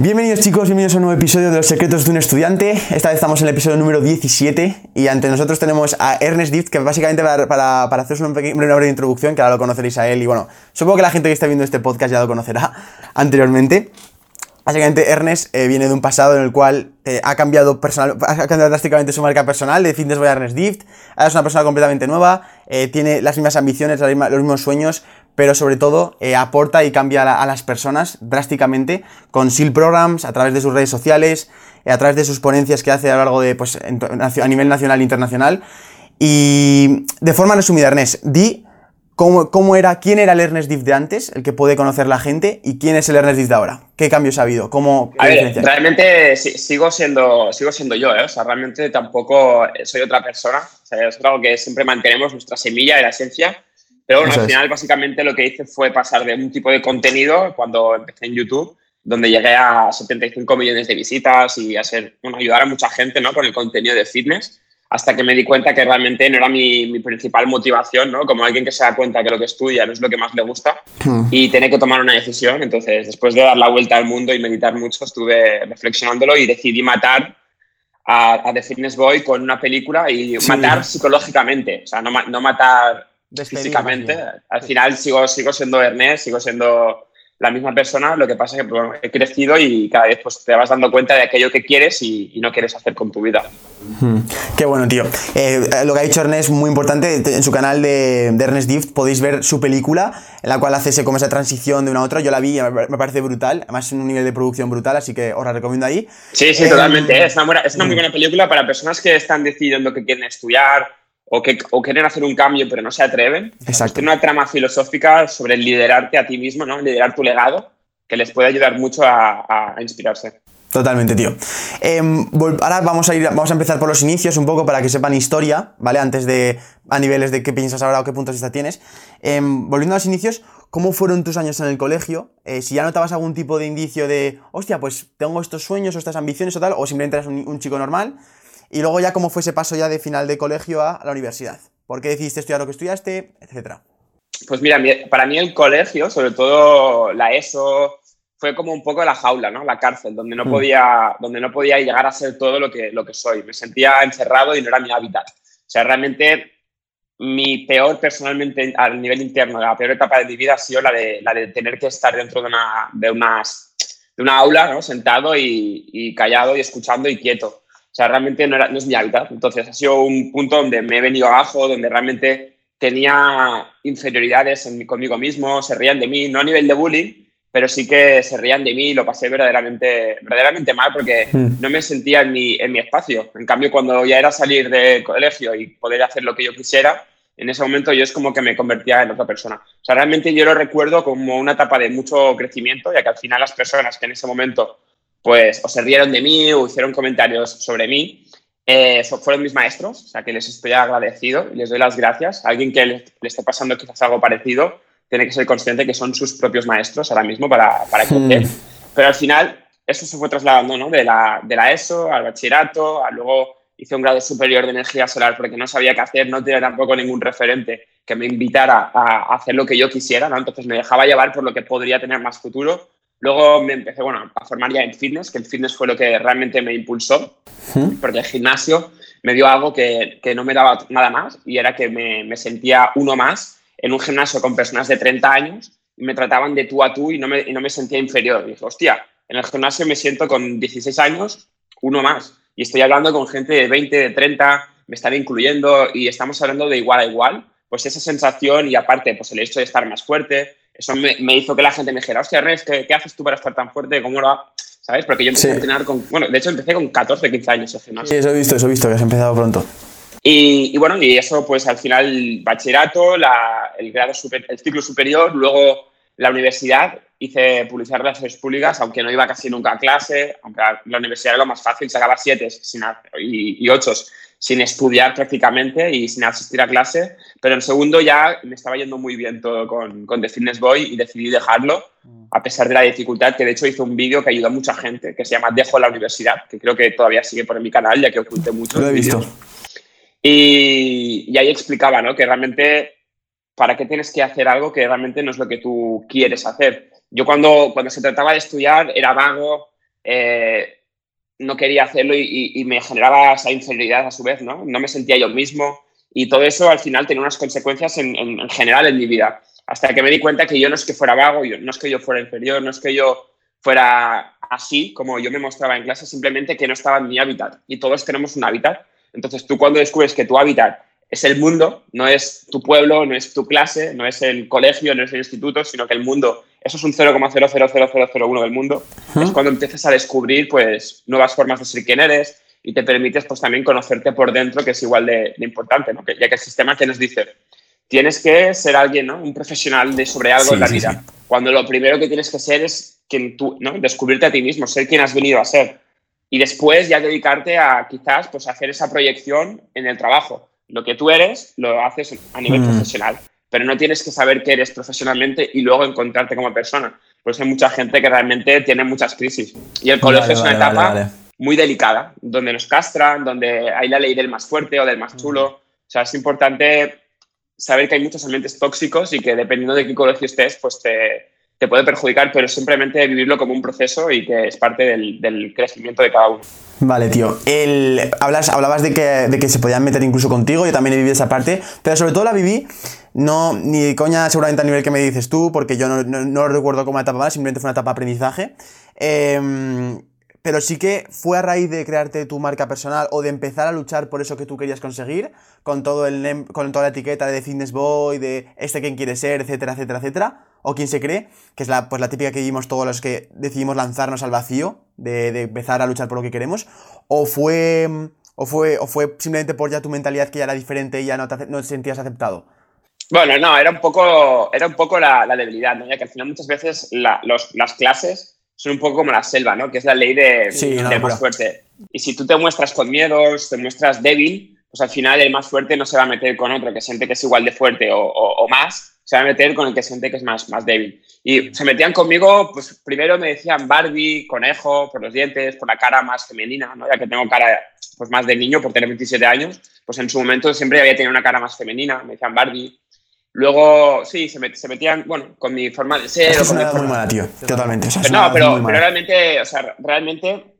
Bienvenidos chicos, bienvenidos a un nuevo episodio de Los Secretos de un Estudiante. Esta vez estamos en el episodio número 17 y ante nosotros tenemos a Ernest Dift, que básicamente para, para, haceros una, una breve introducción, que ahora lo conoceréis a él y bueno, supongo que la gente que está viendo este podcast ya lo conocerá anteriormente. Básicamente, Ernest eh, viene de un pasado en el cual eh, ha, cambiado personal, ha cambiado drásticamente su marca personal de Fitness Boy a Ernest Dift. Ahora es una persona completamente nueva, eh, tiene las mismas ambiciones, los mismos sueños, pero sobre todo eh, aporta y cambia a, las personas drásticamente con SEAL Programs, a través de sus redes sociales, eh, a través de sus ponencias que hace a lo largo de, pues, a nivel nacional e internacional. Y de forma resumida, Ernest, di cómo, cómo, era, quién era el Ernest Diff de antes, el que puede conocer la gente, y quién es el Ernest Diff de ahora. ¿Qué cambios ha habido? ¿Cómo, a ver, realmente sigo siendo, sigo siendo yo, ¿eh? O sea, realmente tampoco soy otra persona. O sea, es algo que siempre mantenemos nuestra semilla y la esencia pero bueno, al final básicamente lo que hice fue pasar de un tipo de contenido cuando empecé en YouTube, donde llegué a 75 millones de visitas y a ser, bueno, ayudar a mucha gente ¿no? con el contenido de fitness, hasta que me di cuenta que realmente no era mi, mi principal motivación, ¿no? como alguien que se da cuenta que lo que estudia no es lo que más le gusta hmm. y tiene que tomar una decisión. Entonces, después de dar la vuelta al mundo y meditar mucho, estuve reflexionándolo y decidí matar a, The Fitness Boy con una película y matar psicológicamente, o sea, no, no matar físicamente. Al final sigo, sigo siendo Ernest, sigo siendo la misma persona, lo que pasa es que he crecido y cada vez pues, te vas dando cuenta de aquello que quieres y, no quieres hacer con tu vida. Hmm. Qué bueno, tío. Eh, lo que ha dicho Ernest es muy importante. En su canal de, Ernest Dift podéis ver su película, en la cual hace como esa transición de una a otra. Yo la vi y me parece brutal. Además, es un nivel de producción brutal, así que os la recomiendo ahí. Sí, sí, totalmente. Eh, es una, es una muy hmm. buena película para personas que están decidiendo que quieren estudiar o, que, o quieren hacer un cambio pero no se atreven. Exacto. Tiene una trama filosófica sobre liderarte a ti mismo, ¿no? liderar tu legado, que les puede ayudar mucho a, inspirarse. Totalmente, tío. Em, ahora vamos a, ir, vamos a empezar por los inicios un poco para que sepan historia, ¿vale? Antes de a niveles de qué piensas ahora o qué puntos de vista tienes. Em, volviendo a los inicios, ¿cómo fueron tus años en el colegio? Eh, si ya notabas algún tipo de indicio de, hostia, pues tengo estos sueños o estas ambiciones o tal, o simplemente eras un chico normal. Y luego ya cómo fue ese paso ya de final de colegio a la universidad. ¿Por qué decidiste estudiar lo que estudiaste? Etcétera. Pues mira, para mí el colegio, sobre todo la ESO, fue como un poco la jaula, ¿no? La cárcel, donde no, mm. podía, donde no podía llegar a ser todo lo que, lo que soy. Me sentía encerrado y no era mi hábitat. O sea, realmente mi peor personalmente a nivel interno, la peor etapa de mi vida ha sido la de, la de tener que estar dentro de una, de unas, de una aula, ¿no? Sentado y, y callado y escuchando y quieto. O sea, realmente no, era, no es mi hábitat. Entonces ha sido un punto donde me he venido abajo, donde realmente tenía inferioridades en, conmigo mismo, se reían de mí, no a nivel de bullying, pero sí que se reían de mí y lo pasé verdaderamente, verdaderamente mal porque hmm. no me sentía en mi, en mi espacio. En cambio, cuando ya era salir del colegio y poder hacer lo que yo quisiera, en ese momento yo es como que me convertía en otra persona. O sea, realmente yo lo recuerdo como una etapa de mucho crecimiento, ya que al final las personas que en ese momento pues o se rieron de mí o hicieron comentarios sobre mí. Eh, fueron mis maestros, o sea que les estoy agradecido y les doy las gracias. alguien que le, esté pasando quizás algo parecido tiene que ser consciente que son sus propios maestros ahora mismo para, para crecer. Hmm. Pero al final eso se fue trasladando ¿no? de, la, de la ESO al bachillerato, a luego hice un grado superior de energía solar porque no sabía qué hacer, no tenía tampoco ningún referente que me invitara a hacer lo que yo quisiera, ¿no? entonces me dejaba llevar por lo que podría tener más futuro Luego me empecé bueno, a formar ya en fitness, que el fitness fue lo que realmente me impulsó, porque el gimnasio me dio algo que, que, no me daba nada más y era que me, me, sentía uno más en un gimnasio con personas de 30 años y me trataban de tú a tú y no me, y no me sentía inferior. Y dije, hostia, en el gimnasio me siento con 16 años, uno más. Y estoy hablando con gente de 20, de 30, me están incluyendo y estamos hablando de igual a igual. Pues esa sensación y aparte, pues el hecho de estar más fuerte, eso me, hizo que la gente me dijera, hostia, Res, ¿qué, haces tú para estar tan fuerte? ¿Cómo lo ¿Sabes? Porque yo empecé a entrenar con. Bueno, de hecho empecé con 14, 15 años Sí, eso he visto, eso he visto, que has empezado pronto. Y, y, bueno, y eso, pues al final, bachillerato, la, el grado super, el ciclo superior, luego la universidad hice publicidad de relaciones públicas, aunque no iba casi nunca a clase, aunque la universidad era lo más fácil, sacaba siete y, y ocho sin estudiar prácticamente y sin asistir a clase, pero en segundo ya me estaba yendo muy bien todo con, con The Fitness Boy y decidí dejarlo, mm. a pesar de la dificultad, que de hecho hizo un vídeo que ayudó a mucha gente, que se llama Dejo la universidad, que creo que todavía sigue por mi canal, ya que oculté mucho. Lo he visto. Y, y, ahí explicaba, ¿no? Que realmente, ¿para qué tienes que hacer algo que realmente no es lo que tú quieres hacer? Yo cuando, cuando se trataba de estudiar era vago, eh, no quería hacerlo y, me generaba esa inferioridad a su vez, ¿no? No me sentía yo mismo y todo eso al final tenía unas consecuencias en, general en mi vida. Hasta que me di cuenta que yo no es que fuera vago, no es que yo fuera inferior, no es que yo fuera así como yo me mostraba en clase, simplemente que no estaba en mi hábitat. Y todos tenemos un hábitat. Entonces tú cuando descubres que tu hábitat es el mundo, no es tu pueblo, no es tu clase, no es el colegio, no es el instituto, sino que el mundo, eso es un 0,00001 del mundo, es cuando empiezas a descubrir pues nuevas formas de ser quien eres y te permites pues también conocerte por dentro, que es igual de, importante, ¿no? ya que el sistema que nos dice, tienes que ser alguien, ¿no? Un profesional de sobre algo en la vida, cuando lo primero que tienes que ser es quien tú, ¿no? Descubrirte a ti mismo, ser quien has venido a ser. Y después ya dedicarte a quizás pues hacer esa proyección en el trabajo lo que tú eres lo haces a nivel mm. profesional, pero no tienes que saber qué eres profesionalmente y luego encontrarte como persona. Pues hay mucha gente que realmente tiene muchas crisis. Y el colegio es una etapa muy delicada, donde nos castran, donde hay la ley del más fuerte o del más chulo. O sea, es importante saber que hay muchos ambientes tóxicos y que dependiendo de qué colegio estés, pues te, te puede perjudicar, pero simplemente vivirlo como un proceso y que es parte del, crecimiento de cada uno. Vale, tío. El, hablas, hablabas de que, de que, se podían meter incluso contigo, yo también he vivido esa parte, pero sobre todo la viví, no, ni coña seguramente al nivel que me dices tú, porque yo no, no, lo recuerdo como una etapa más, simplemente fue una etapa de aprendizaje. Eh, pero sí que fue a raíz de crearte tu marca personal o de empezar a luchar por eso que tú querías conseguir, con, todo el con toda la etiqueta de Fitness Boy, de este quien quiere ser, etcétera, etcétera, etcétera, o quien se cree, que es la, pues la típica que vimos todos los que decidimos lanzarnos al vacío, de, empezar a luchar por lo que queremos, o fue, o fue, o fue simplemente por ya tu mentalidad que ya era diferente y ya no te, no sentías aceptado. Bueno, no, era un poco, era un poco la, debilidad, ¿no? ya que al final muchas veces las clases son un poco como la selva, ¿no? Que es la ley de, más fuerte. Y si tú te muestras con miedos, te muestras débil, pues al final el más fuerte no se va a meter con otro que siente que es igual de fuerte o, más, se va a meter con el que siente que es más, más débil. Y se metían conmigo, pues primero me decían Barbie, conejo, por los dientes, por la cara más femenina, ¿no? Ya que tengo cara pues más de niño por tener 27 años, pues en su momento siempre había tenido una cara más femenina, me decían Barbie. Luego, sí, se, metían, bueno, con mi forma de ser. Es una muy mala, tío. Totalmente. no, pero, realmente, o sea, realmente,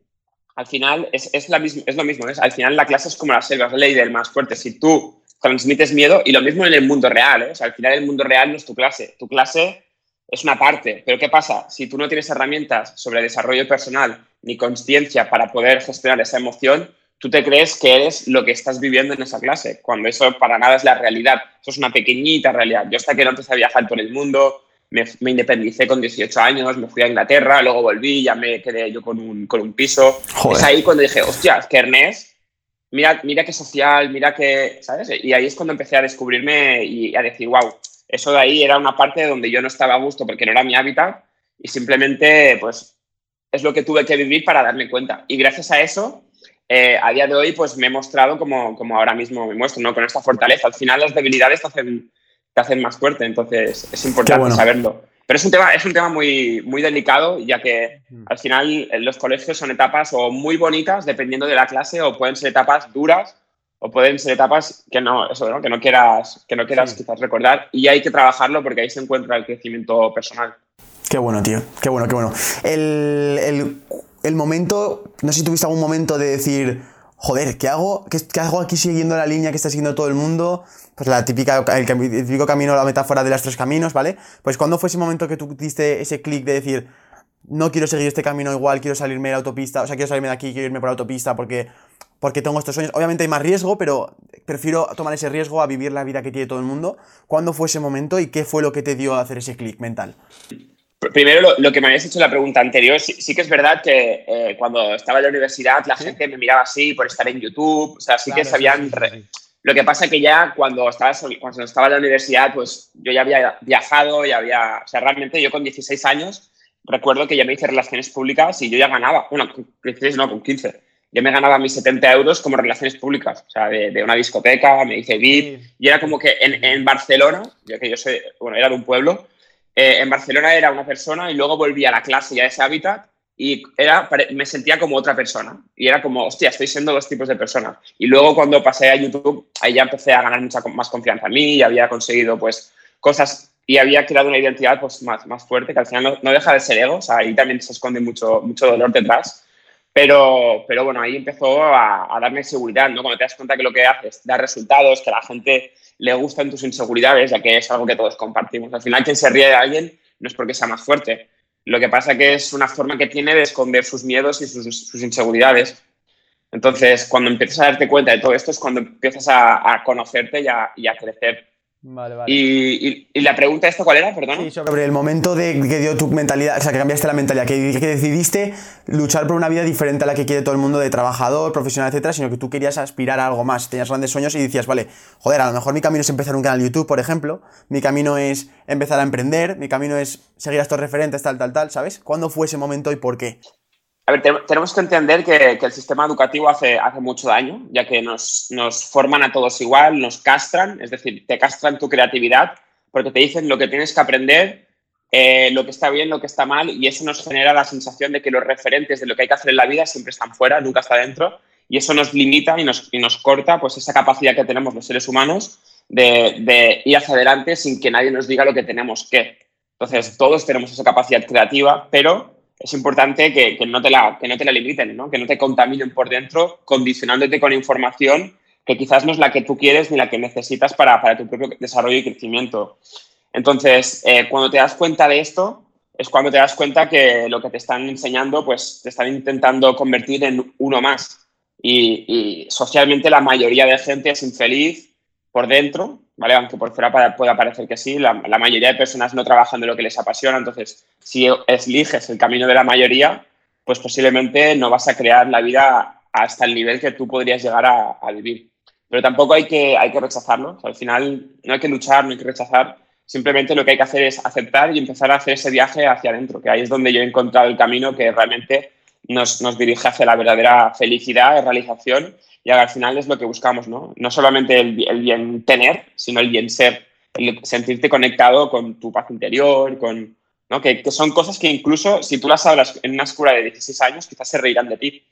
al final es, es, la misma, es lo mismo. Al final la clase es como la selva, la ley del más fuerte. Si tú transmites miedo, y lo mismo en el mundo real, ¿eh? Al final el mundo real no es tu clase. Tu clase es una parte. Pero ¿qué pasa? Si tú no tienes herramientas sobre desarrollo personal ni conciencia para poder gestionar esa emoción, tú te crees que eres lo que estás viviendo en esa clase, cuando eso para nada es la realidad. Eso es una pequeñita realidad. Yo hasta que no empecé a viajar por el mundo, me, independicé con 18 años, me fui a Inglaterra, luego volví, ya me quedé yo con un, con un piso. Es ahí cuando dije, hostia, que Ernest, mira, mira qué social, mira qué, ¿sabes? Y ahí es cuando empecé a descubrirme y a decir, wow, eso de ahí era una parte donde yo no estaba a gusto porque no era mi hábitat y simplemente, pues, es lo que tuve que vivir para darme cuenta. Y gracias a eso, eh, a día de hoy pues me he mostrado como, como ahora mismo me muestro, ¿no? Con esta fortaleza. Al final las debilidades te hacen, te hacen más fuerte, entonces es importante saberlo. Pero es un tema, es un tema muy, muy delicado, ya que al final los colegios son etapas o muy bonitas, dependiendo de la clase, o pueden ser etapas duras, o pueden ser etapas que no, eso, ¿no? Que no quieras, que no quieras quizás recordar, y hay que trabajarlo porque ahí se encuentra el crecimiento personal. Qué bueno, tío. Qué bueno, qué bueno. El, el el momento, no sé si tuviste algún momento de decir, joder, ¿qué hago? ¿Qué, hago aquí siguiendo la línea que está siguiendo todo el mundo? Pues la típica, el, típico camino, la metáfora de los tres caminos, ¿vale? Pues cuando fue ese momento que tú diste ese clic de decir, no quiero seguir este camino igual, quiero salirme de la autopista, o sea, quiero salirme de aquí, quiero irme por la autopista porque, porque tengo estos sueños. Obviamente hay más riesgo, pero prefiero tomar ese riesgo a vivir la vida que tiene todo el mundo. ¿Cuándo fue ese momento y qué fue lo que te dio a hacer ese clic mental? Primero, lo, que me habías hecho en la pregunta anterior, sí, que es verdad que eh, cuando estaba en la universidad la gente me miraba así por estar en YouTube, o sea, sí que sabían, Lo que pasa que ya cuando estaba, cuando estaba en la universidad, pues yo ya había viajado, y había, o sea, realmente yo con 16 años recuerdo que ya me hice relaciones públicas y yo ya ganaba, bueno, con 16 no, con 15. Yo me ganaba mis 70 euros como relaciones públicas, o sea, de, una discoteca, me hice VIP, y era como que en, en, Barcelona, ya que yo soy, bueno, era de un pueblo, eh, en Barcelona era una persona y luego volví a la clase y a ese hábitat y era, me sentía como otra persona. Y era como, hostia, estoy siendo dos tipos de personas. Y luego cuando pasé a YouTube, ahí ya empecé a ganar mucha más confianza en mí y había conseguido pues cosas y había creado una identidad pues más, más fuerte que al final no, deja de ser ego, o ahí también se esconde mucho, mucho dolor detrás. Pero, pero bueno, ahí empezó a, a darme seguridad, ¿no? Cuando te das cuenta que lo que haces da resultados, que la gente le gustan tus inseguridades, ya que es algo que todos compartimos. Al final, quien se ríe de alguien no es porque sea más fuerte, lo que pasa que es una forma que tiene de esconder sus miedos y sus, inseguridades. Entonces, cuando empiezas a darte cuenta de todo esto es cuando empiezas a, conocerte y a crecer. Vale, vale. Y, la pregunta esta, ¿cuál era? Perdón. Sí, sobre el momento de que dio tu mentalidad, o sea, que cambiaste la mentalidad, que, decidiste luchar por una vida diferente a la que quiere todo el mundo de trabajador, profesional, etcétera, sino que tú querías aspirar a algo más, tenías grandes sueños y decías, vale, joder, a lo mejor mi camino es empezar un canal de YouTube, por ejemplo, mi camino es empezar a emprender, mi camino es seguir a estos referentes, tal, tal, tal, ¿sabes? ¿Cuándo fue ese momento y por qué? A ver, tenemos que entender que, el sistema educativo hace, hace mucho daño, ya que nos, nos, forman a todos igual, nos castran, es decir, te castran tu creatividad porque te dicen lo que tienes que aprender, eh, lo que está bien, lo que está mal, y eso nos genera la sensación de que los referentes de lo que hay que hacer en la vida siempre están fuera, nunca está dentro, y eso nos limita y nos, y nos corta pues, esa capacidad que tenemos los seres humanos de, de ir hacia adelante sin que nadie nos diga lo que tenemos que. Entonces, todos tenemos esa capacidad creativa, pero es importante que, no te la, que no te la limiten, ¿no? que no te contaminen por dentro, condicionándote con información que quizás no es la que tú quieres ni la que necesitas para, para tu propio desarrollo y crecimiento. Entonces, eh, cuando te das cuenta de esto, es cuando te das cuenta que lo que te están enseñando, pues te están intentando convertir en uno más. Y, y socialmente la mayoría de gente es infeliz por dentro ¿vale? Aunque por fuera pueda parecer que sí, la, mayoría de personas no trabajan de lo que les apasiona, entonces si eliges el camino de la mayoría, pues posiblemente no vas a crear la vida hasta el nivel que tú podrías llegar a, vivir. Pero tampoco hay que, hay que rechazarlo, al final no hay que luchar, no hay que rechazar, simplemente lo que hay que hacer es aceptar y empezar a hacer ese viaje hacia adentro, que ahí es donde yo he encontrado el camino que realmente nos, nos dirige hacia la verdadera felicidad, realización y al final es lo que buscamos, ¿no? No solamente el, bien tener, sino el bien ser, el sentirte conectado con tu paz interior, con, ¿no? que, que, son cosas que incluso si tú las hablas en una escuela de 16 años, quizás se reirán de ti.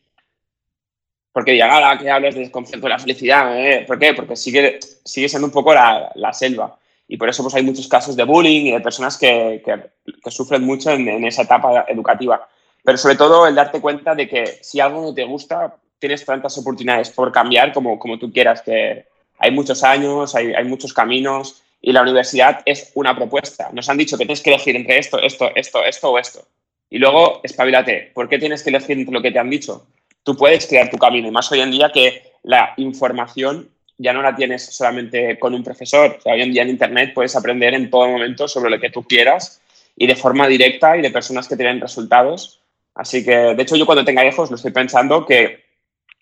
Porque digan, ah, que hablas del concepto de la felicidad, ¿eh? ¿por qué? Porque sigue, sigue siendo un poco la, la, selva. Y por eso pues, hay muchos casos de bullying y de personas que, que, sufren mucho en esa etapa educativa. Pero sobre todo el darte cuenta de que si algo no te gusta, tienes tantas oportunidades por cambiar como, como tú quieras, que hay muchos años, hay, hay muchos caminos y la universidad es una propuesta. Nos han dicho que tienes que elegir entre esto, esto, esto, esto o esto. Y luego, espabilate. ¿Por qué tienes que elegir entre lo que te han dicho? Tú puedes crear tu camino. Y más hoy en día que la información ya no la tienes solamente con un profesor. hoy en día en Internet puedes aprender en todo momento sobre lo que tú quieras y de forma directa y de personas que tienen resultados. Así que, de hecho, yo cuando tenga hijos lo estoy pensando que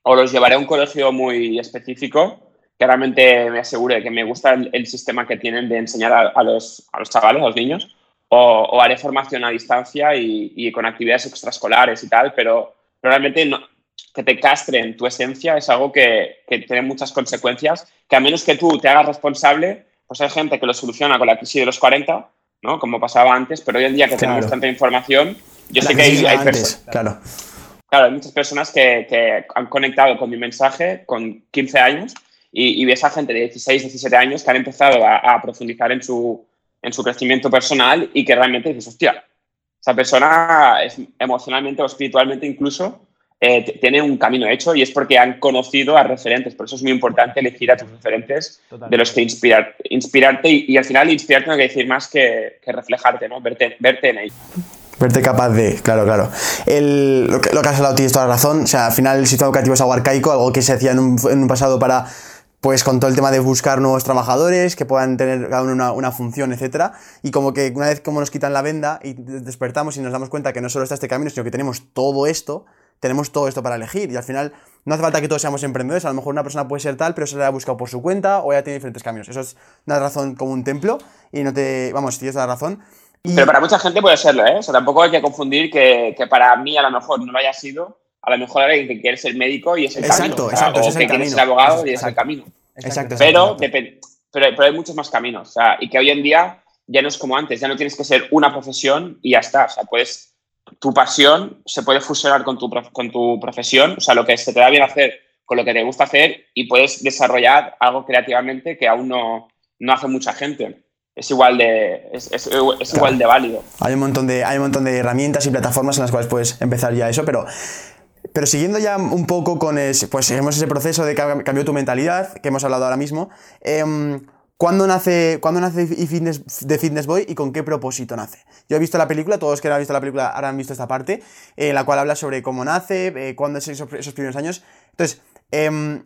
o los llevaré a un colegio muy específico que realmente me asegure que me gusta el, sistema que tienen de enseñar a, los, a, los, chavales, a los niños, o, haré formación a distancia y, con actividades extraescolares y tal, pero, realmente no, que te castren tu esencia es algo que, que, tiene muchas consecuencias, que a menos que tú te hagas responsable, pues hay gente que lo soluciona con la crisis de los 40, ¿no? como pasaba antes, pero hoy en día que tenemos tanta información, yo sé que hay, hay personas... Claro Claro, hay muchas personas que, han conectado con mi mensaje con 15 años y, y ves a gente de 16, 17 años que han empezado a, profundizar en su, en su crecimiento personal y que realmente dices, hostia, esa persona es emocionalmente o espiritualmente incluso eh, tiene un camino hecho y es porque han conocido a referentes. Por eso es muy importante elegir a tus referentes de los que inspirar, inspirarte y, al final inspirarte no quiere decir más que, que reflejarte, ¿no? verte, verte en ellos. Verte capaz de, claro, claro. El, lo, que, lo que has hablado tienes toda la razón. O sea, al final el sistema educativo es algo arcaico, algo que se hacía en un, en un pasado para, pues con todo el tema de buscar nuevos trabajadores que puedan tener cada uno una, una, función, etc. Y como que una vez como nos quitan la venda y despertamos y nos damos cuenta que no solo está este camino, sino que tenemos todo esto, tenemos todo esto para elegir y al final no hace falta que todos seamos emprendedores, a lo mejor una persona puede ser tal, pero se la ha buscado por su cuenta o ya tiene diferentes caminos. Eso es una razón como un templo y no te, vamos, tienes la razón. Pero para mucha gente puede serlo, ¿eh? O sea, tampoco hay que confundir que, que, para mí a lo mejor no lo haya sido, a lo mejor alguien que quiere ser médico y es el exacto, camino. Exacto, o, es que quiere ser abogado y es el camino. Exacto. Pero, pero, pero, hay muchos más caminos. O sea, y que hoy en día ya no es como antes, ya no tienes que ser una profesión y ya está. O sea, puedes, tu pasión se puede fusionar con tu, con tu profesión, o sea, lo que se te da bien hacer con lo que te gusta hacer y puedes desarrollar algo creativamente que aún no, no hace mucha gente. Es igual de, es, es, es igual de válido. Hay un, montón de, hay un montón de herramientas y plataformas en las cuales puedes empezar ya eso, pero, pero siguiendo ya un poco con ese, pues seguimos ese proceso de que cambió tu mentalidad, que hemos hablado ahora mismo. Eh, ¿Cuándo nace, ¿Cuándo nace Fitness, de Fitness Boy y con qué propósito nace? Yo he visto la película, todos que han visto la película ahora han visto esta parte, en eh, la cual habla sobre cómo nace, eh, cuándo es esos, esos, primeros años. Entonces, eh,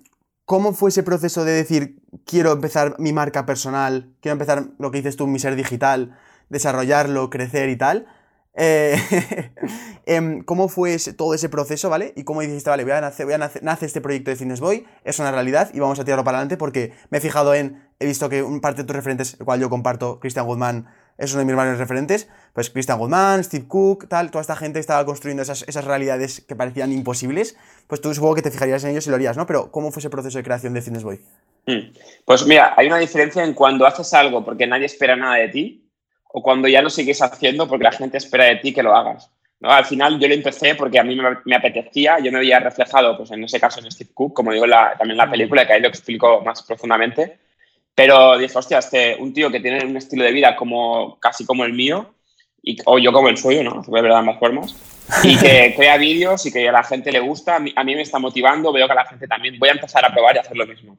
¿cómo fue ese proceso de decir, quiero empezar mi marca personal, quiero empezar lo que dices tú, mi ser digital, desarrollarlo, crecer y tal? Eh, em, ¿Cómo fue todo ese proceso, ¿vale? Y cómo dijiste, vale, voy a nacer, nace este proyecto de Fitness Boy, es una realidad y vamos a tirarlo para adelante porque me he fijado en, he visto que un parte de tus referentes, el cual yo comparto, Christian Woodman, es uno de mis mayores referentes, pues Christian Woodman, Steve Cook, tal, toda esta gente estaba construyendo esas, esas realidades que parecían imposibles, pues tú supongo que te fijarías en ellos y lo harías, ¿no? Pero ¿cómo fue ese proceso de creación de Fitness Boy? Hmm. Pues mira, hay una diferencia en cuando haces algo porque nadie espera nada de ti o cuando ya lo sigues haciendo porque la gente espera de ti que lo hagas. ¿no? Al final yo lo empecé porque a mí me, me, apetecía, yo me había reflejado, pues en ese caso en Steve Cook, como digo la, también en la película, que ahí lo explico más profundamente, pero dije, hostia, este, un tío que tiene un estilo de vida como casi como el mío, y, o yo como el suyo, ¿no? De más formas, y que crea vídeos y que a la gente le gusta, a mí, a mí me está motivando, veo que a la gente también, voy a empezar a probar y hacer lo mismo.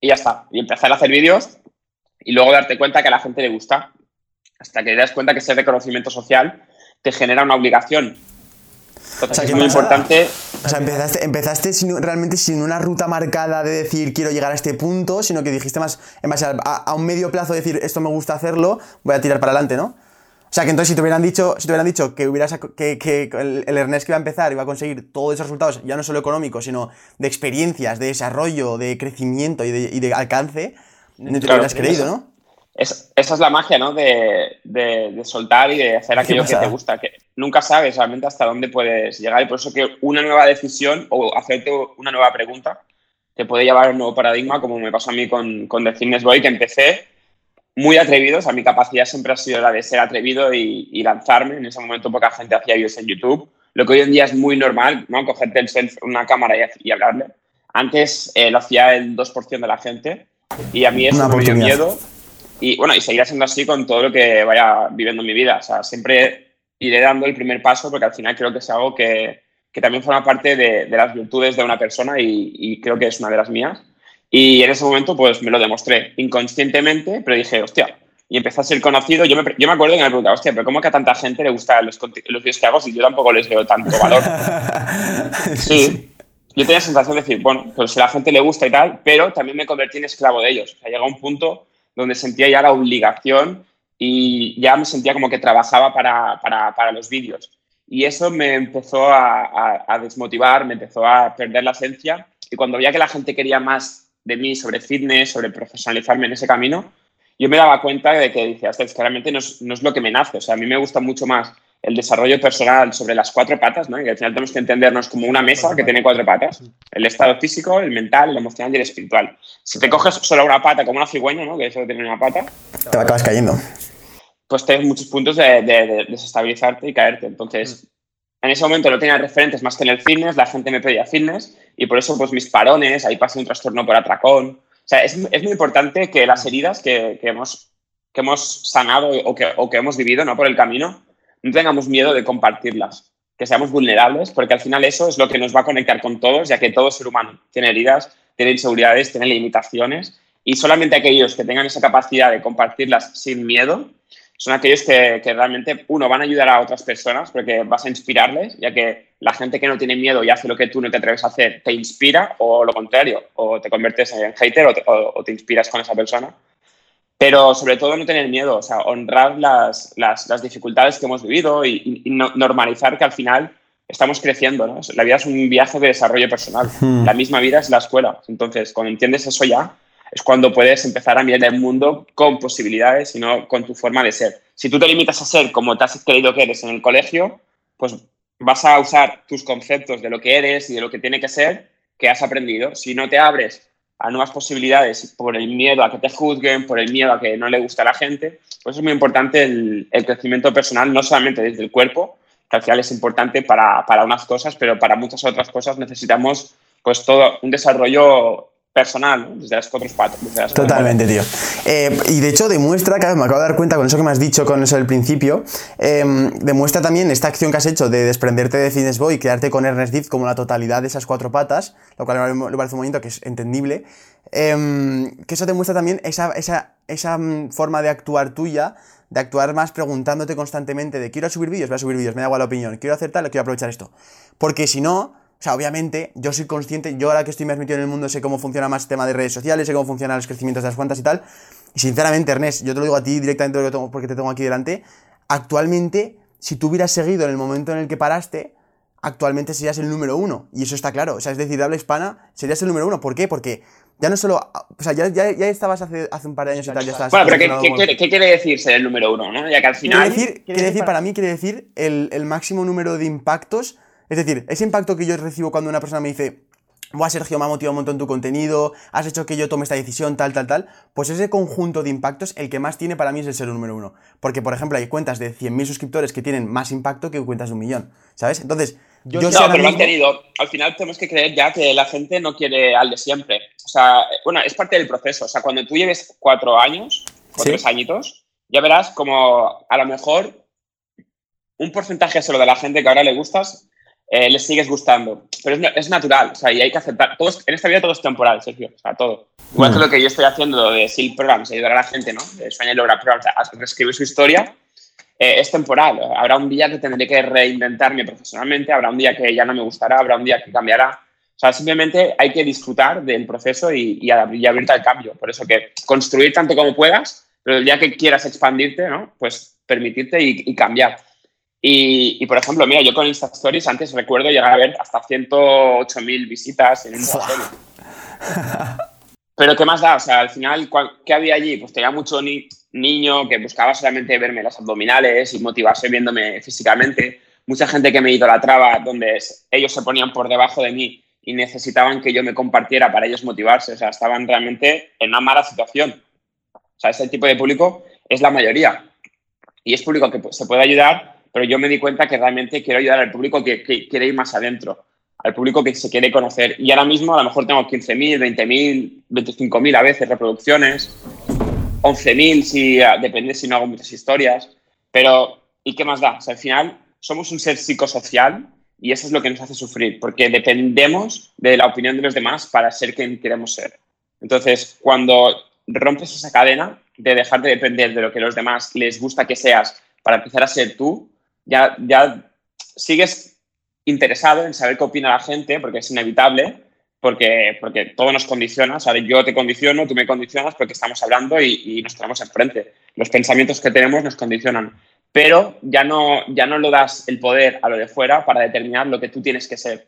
Y ya está, y empezar a hacer vídeos y luego darte cuenta que a la gente le gusta. Hasta que te das cuenta que ese reconocimiento social te genera una obligación. Entonces, o sea, es muy pasa? importante. O sea, empezaste, empezaste sin, realmente sin una ruta marcada de decir quiero llegar a este punto, sino que dijiste más en base a, a, a un medio plazo decir esto me gusta hacerlo, voy a tirar para adelante, ¿no? O sea, que entonces si te hubieran dicho, si te hubieran dicho que, hubieras, que, que el, el, Ernest que iba a empezar iba a conseguir todos esos resultados, ya no solo económicos, sino de experiencias, de desarrollo, de crecimiento y de, y de alcance, no te claro, lo hubieras creído, ¿no? Es, esa es la magia, ¿no? De, de, de soltar y de hacer aquello que te gusta, que nunca sabes realmente hasta dónde puedes llegar y por eso que una nueva decisión o hacerte una nueva pregunta te puede llevar a un nuevo paradigma, como me pasó a mí con, con The Fitness Boy, que empecé muy atrevido, o sea, mi capacidad siempre ha sido la de ser atrevido y, y lanzarme. En ese momento poca gente hacía vídeos en YouTube, lo que hoy en día es muy normal, ¿no? Cogerte el self, una cámara y, y hablarle. Antes eh, lo hacía el 2% de la gente y a mí eso me dio miedo. Y bueno, y seguirá siendo así con todo lo que vaya viviendo en mi vida. O sea, siempre iré dando el primer paso porque al final creo que es algo que, que también forma parte de, de, las virtudes de una persona y, y creo que es una de las mías. Y en ese momento, pues me lo demostré inconscientemente, pero dije, hostia, y empecé a ser conocido. Yo me, yo me acuerdo que me preguntaba, hostia, pero ¿cómo que a tanta gente le gustan los, los vídeos que hago si yo tampoco les veo tanto valor? sí. Yo tenía la sensación de decir, bueno, pues si a la gente le gusta y tal, pero también me convertí en esclavo de ellos. O sea, llegó un punto donde sentía ya la obligación y ya me sentía como que trabajaba para, para, para los vídeos. Y eso me empezó a, desmotivar, me empezó a perder la esencia. Y cuando veía que la gente quería más de mí sobre fitness, sobre profesionalizarme en ese camino, yo me daba cuenta de que decía, es que realmente no es, no es, lo que me nace. O sea, a mí me gusta mucho más el desarrollo personal sobre las cuatro patas, ¿no? Y al final tenemos que entendernos como una mesa que tiene cuatro patas. El estado físico, el mental, el emocional y el espiritual. Si te coges solo una pata como una cigüeña, ¿no? Que solo tiene una pata. Te acabas cayendo. Pues tienes muchos puntos de, de, de desestabilizarte y caerte. Entonces, en ese momento no tenía referentes más que en el fitness, la gente me pedía fitness y por eso pues mis parones, ahí pasé un trastorno por atracón. O sea, es, es muy importante que las heridas que, que, hemos, que hemos sanado o que, o que hemos vivido ¿no? por el camino, no tengamos miedo de compartirlas, que seamos vulnerables, porque al final eso es lo que nos va a conectar con todos, ya que todo ser humano tiene heridas, tiene inseguridades, tiene limitaciones y solamente aquellos que tengan esa capacidad de compartirlas sin miedo son aquellos que, realmente, uno, van a ayudar a otras personas porque vas a inspirarles, ya que la gente que no tiene miedo y hace lo que tú no te atreves a hacer, te inspira o lo contrario, o te conviertes en hater o te, o, o te inspiras con esa persona. Pero sobre todo no tener miedo, o sea, honrar las, las, las dificultades que hemos vivido y, y no, normalizar que al final estamos creciendo, ¿no? La vida es un viaje de desarrollo personal. Hmm. La misma vida es la escuela. Entonces, cuando entiendes eso ya, es cuando puedes empezar a mirar el mundo con posibilidades y no con tu forma de ser. Si tú te limitas a ser como te has creído que eres en el colegio, pues vas a usar tus conceptos de lo que eres y de lo que tiene que ser que has aprendido. Si no te abres a nuevas posibilidades por el miedo a que te juzguen, por el miedo a que no le guste a la gente, pues es muy importante el, el crecimiento personal, no solamente desde el cuerpo, que al final es importante para, para, unas cosas, pero para muchas otras cosas necesitamos pues todo un desarrollo personal, desde las otros patos. Totalmente, tío. Eh, y de hecho demuestra, que me acabo de dar cuenta con eso que me has dicho, con eso del principio, em, demuestra también esta acción que has hecho de desprenderte de Fitness Boy y quedarte con Ernest Diz como la totalidad de esas cuatro patas, lo cual me parece un momento que es entendible, em, que eso demuestra también esa, esa, esa mm, forma de actuar tuya de actuar más preguntándote constantemente de quiero subir vídeos, voy a subir vídeos, me da igual la opinión, quiero hacer tal, quiero aprovechar esto. Porque si no, sea, obviamente, yo soy consciente, yo ahora que estoy más metido en el mundo sé cómo funciona más el tema de redes sociales, sé cómo funcionan los crecimientos de las cuentas y tal. Y sinceramente, Ernest, yo te lo digo a ti directamente porque te tengo aquí delante, actualmente, si tú hubieras seguido en el momento en el que paraste, actualmente serías el número uno. Y eso está claro. O sea, es decir, de habla hispana, serías el número uno. ¿Por qué? Porque ya no solo. O sea, ya, ya, ya estabas hace, hace, un par de años y tal, ya. Bueno, pero ¿qué, ¿qué, quiere decir ser el número uno? ¿no? Ya que al final. Quiere decir, quiere decir para mí, quiere decir el, el máximo número de impactos es decir, ese impacto que yo recibo cuando una persona me dice, Buah, Sergio, me ha motivado un montón tu contenido, has hecho que yo tome esta decisión, tal, tal, tal. Pues ese conjunto de impactos, el que más tiene para mí es el ser número uno. Porque, por ejemplo, hay cuentas de 100.000 suscriptores que tienen más impacto que cuentas de un millón, ¿sabes? Entonces, yo, no, pero lo han tenido. Al final tenemos que creer ya que la gente no quiere al de siempre. O sea, bueno, es parte del proceso. O sea, cuando tú lleves cuatro años, o tres añitos, ya verás como a lo mejor un porcentaje solo de la gente que ahora le gustas eh, les sigues gustando. Pero es, natural, o sea, y hay que aceptar. Todo en esta vida todo es temporal, Sergio, o sea, todo. Igual que lo que yo estoy haciendo de SEAL Programs, ayudar a la gente, ¿no? De España y Logra Programs a reescribir su historia, eh, es temporal. Habrá un día que tendré que reinventarme profesionalmente, habrá un día que ya no me gustará, habrá un día que cambiará. O sea, simplemente hay que disfrutar del proceso y, y, abrirte al cambio. Por eso que construir tanto como puedas, pero el día que quieras expandirte, ¿no? Pues permitirte y, y cambiar. Y, por ejemplo, mira, yo con Insta Stories antes recuerdo llegar a ver hasta 108.000 visitas en un Pero ¿qué más da? O sea, al final, ¿qué había allí? Pues tenía mucho niño que buscaba solamente verme las abdominales y motivarse viéndome físicamente. Mucha gente que me idolatraba, donde ellos se ponían por debajo de mí y necesitaban que yo me compartiera para ellos motivarse. O sea, estaban realmente en una mala situación. O sea, ese tipo de público es la mayoría. Y es público que se puede ayudar pero yo me di cuenta que realmente quiero ayudar al público que, quiere ir más adentro, al público que se quiere conocer. Y ahora mismo a lo mejor tengo 15.000, 20.000, 25.000 a veces reproducciones, 11.000 si ah, depende si no hago muchas historias, pero ¿y qué más da? al final somos un ser psicosocial y eso es lo que nos hace sufrir, porque dependemos de la opinión de los demás para ser quien queremos ser. Entonces, cuando rompes esa cadena de dejar de depender de lo que los demás les gusta que seas para empezar a ser tú, ya, ya sigues interesado en saber qué opina la gente, porque es inevitable, porque, porque todo nos condiciona. O yo te condiciono, tú me condicionas porque estamos hablando y, nos tenemos enfrente. Los pensamientos que tenemos nos condicionan. Pero ya no, ya no lo das el poder a lo de fuera para determinar lo que tú tienes que ser.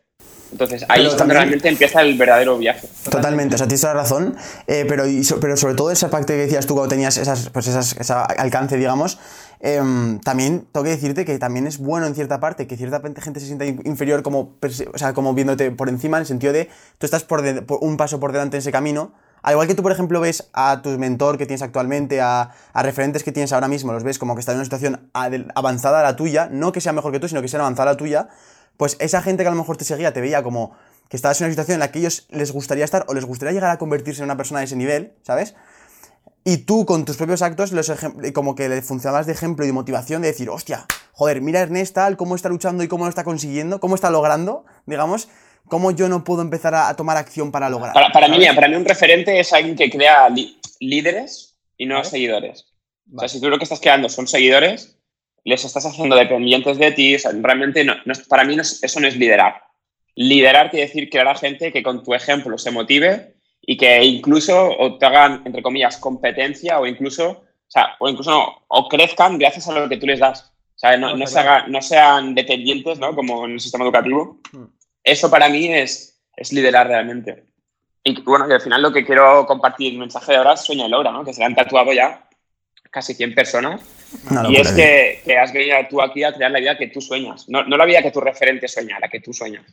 Entonces ahí es donde realmente empieza el verdadero viaje. Totalmente, o sea, tienes toda la razón, eh, pero, pero sobre todo esa parte que decías tú cuando tenías esas, pues esas, ese alcance, digamos, Em, también tengo que decirte que también es bueno en cierta parte que cierta gente se sienta inferior como, o sea, como viéndote por encima, en el sentido de tú estás por, un paso por delante en ese camino. Al igual que tú, por ejemplo, ves a tu mentor que tienes actualmente, a, referentes que tienes ahora mismo, los ves como que están en una situación avanzada a la tuya, no que sea mejor que tú, sino que sea avanzada a la tuya, pues esa gente que a lo mejor te seguía te veía como que estabas en una situación en la que ellos les gustaría estar o les gustaría llegar a convertirse en una persona de ese nivel, ¿sabes? Y tú con tus propios actos los como que le funcionabas de ejemplo y de motivación de decir, hostia, joder, mira a Ernest tal, cómo está luchando y cómo lo está consiguiendo, cómo está logrando, digamos, cómo yo no puedo empezar a, tomar acción para lograr. Para, mí, para mí un referente es alguien que crea líderes y no seguidores. O sea, si tú lo que estás creando son seguidores, les estás haciendo dependientes de ti, o sea, realmente no, para mí eso no es liderar. Liderar quiere decir crear a gente que con tu ejemplo se motive y que incluso te hagan, entre comillas, competencia o incluso, o sea, o incluso no, o crezcan gracias a lo que tú les das. sea, no, no, sean dependientes, ¿no? Como en el sistema educativo. Mm. Eso para mí es, es liderar realmente. Y bueno, al final lo que quiero compartir, el mensaje de ahora es Sueña y Logra, ¿no? Que se le han tatuado ya casi 100 personas. y es que, que, has venido tú aquí a crear la vida que tú sueñas. No, no la vida que tu referente sueña, la que tú sueñas.